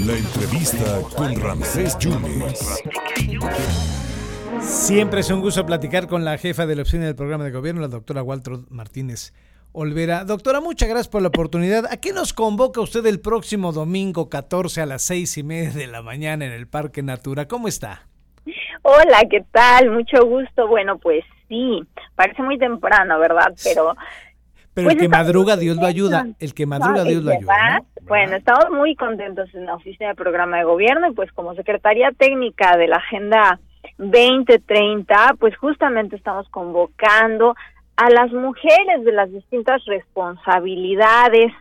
La entrevista con Ramsés Yunes. Siempre es un gusto platicar con la jefa de la opción del programa de gobierno, la doctora Walter Martínez Olvera. Doctora, muchas gracias por la oportunidad. ¿A qué nos convoca usted el próximo domingo 14 a las seis y media de la mañana en el Parque Natura? ¿Cómo está? Hola, ¿qué tal? Mucho gusto. Bueno, pues sí, parece muy temprano, ¿verdad? Pero... Pero el pues que madruga, Dios lo ayuda. El que madruga, Dios lo ayuda. Bueno, estamos muy contentos en la oficina de programa de gobierno y pues como Secretaría Técnica de la Agenda 2030, pues justamente estamos convocando a las mujeres de las distintas responsabilidades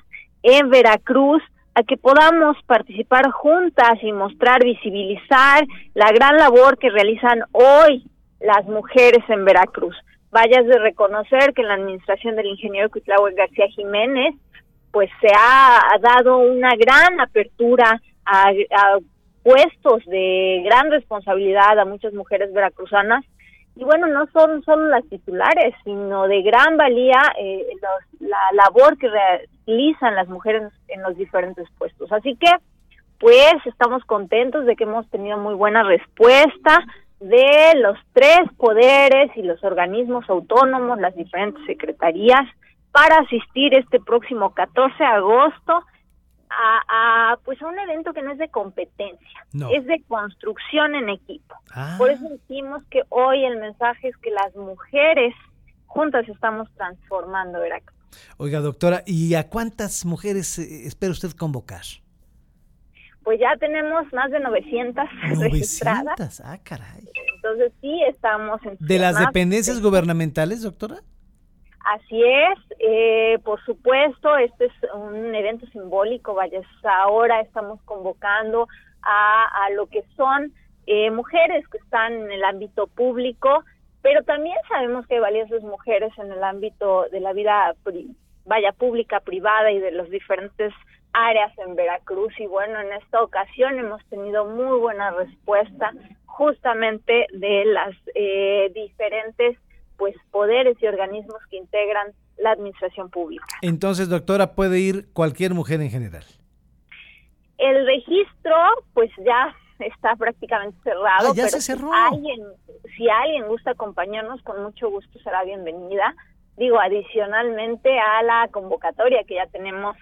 en Veracruz a que podamos participar juntas y mostrar, visibilizar la gran labor que realizan hoy las mujeres en Veracruz. Vayas de reconocer que en la administración del ingeniero Cuitláhuac García Jiménez, pues se ha dado una gran apertura a, a puestos de gran responsabilidad a muchas mujeres veracruzanas y bueno, no son solo las titulares, sino de gran valía eh, la labor que realizan las mujeres en los diferentes puestos. Así que, pues, estamos contentos de que hemos tenido muy buena respuesta de los tres poderes y los organismos autónomos, las diferentes secretarías, para asistir este próximo 14 de agosto a, pues a un evento que no es de competencia, es de construcción en equipo. Ah. Por eso decimos que hoy el mensaje es que las mujeres juntas estamos transformando Veracruz. Oiga, doctora, ¿y a cuántas mujeres eh, espera usted convocar? Pues ya tenemos más de 900, 900 registradas. Ah, caray. Entonces sí estamos en ¿De las dependencias gubernamentales, doctora? Así es, eh, por supuesto, este es un evento simbólico, vaya, ahora estamos convocando a, a lo que son eh, mujeres que están en el ámbito público, pero también sabemos que hay valiosas mujeres en el ámbito de la vida, vaya, pública, privada y de las diferentes áreas en Veracruz. Y bueno, en esta ocasión hemos tenido muy buena respuesta justamente de las eh, diferentes pues poderes y organismos que integran la administración pública. Entonces, doctora, puede ir cualquier mujer en general. El registro, pues ya está prácticamente cerrado. Ah, ya se cerró. Si alguien, si alguien gusta acompañarnos, con mucho gusto será bienvenida. Digo, adicionalmente a la convocatoria que ya tenemos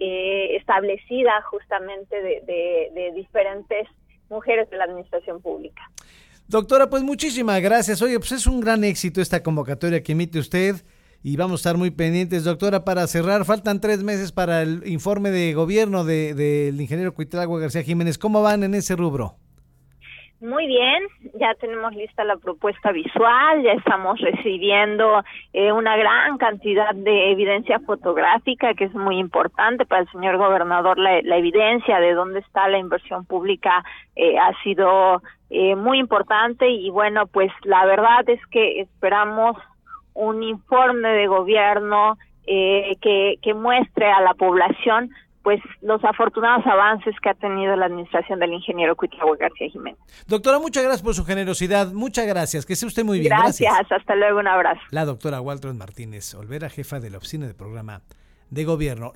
eh, establecida justamente de, diferentes mujeres de la administración pública. Doctora, pues muchísimas gracias. Oye, pues es un gran éxito esta convocatoria que emite usted y vamos a estar muy pendientes. Doctora, para cerrar, faltan tres meses para el informe de gobierno del de, ingeniero Cuitlagua García Jiménez. ¿Cómo van en ese rubro? Muy bien, ya tenemos lista la propuesta visual, ya estamos recibiendo eh, una gran cantidad de evidencia fotográfica que es muy importante para el señor gobernador. La, evidencia de dónde está la inversión pública eh, ha sido eh, muy importante y bueno, pues la verdad es que esperamos un informe de gobierno que, que muestre a la población pues los afortunados avances que ha tenido la administración del ingeniero Cuitlahua García Jiménez. Doctora, muchas gracias por su generosidad, muchas gracias, que esté usted muy bien. Gracias, hasta luego, un abrazo. La doctora Walter Martínez Olvera, jefa de la oficina de programa de gobierno.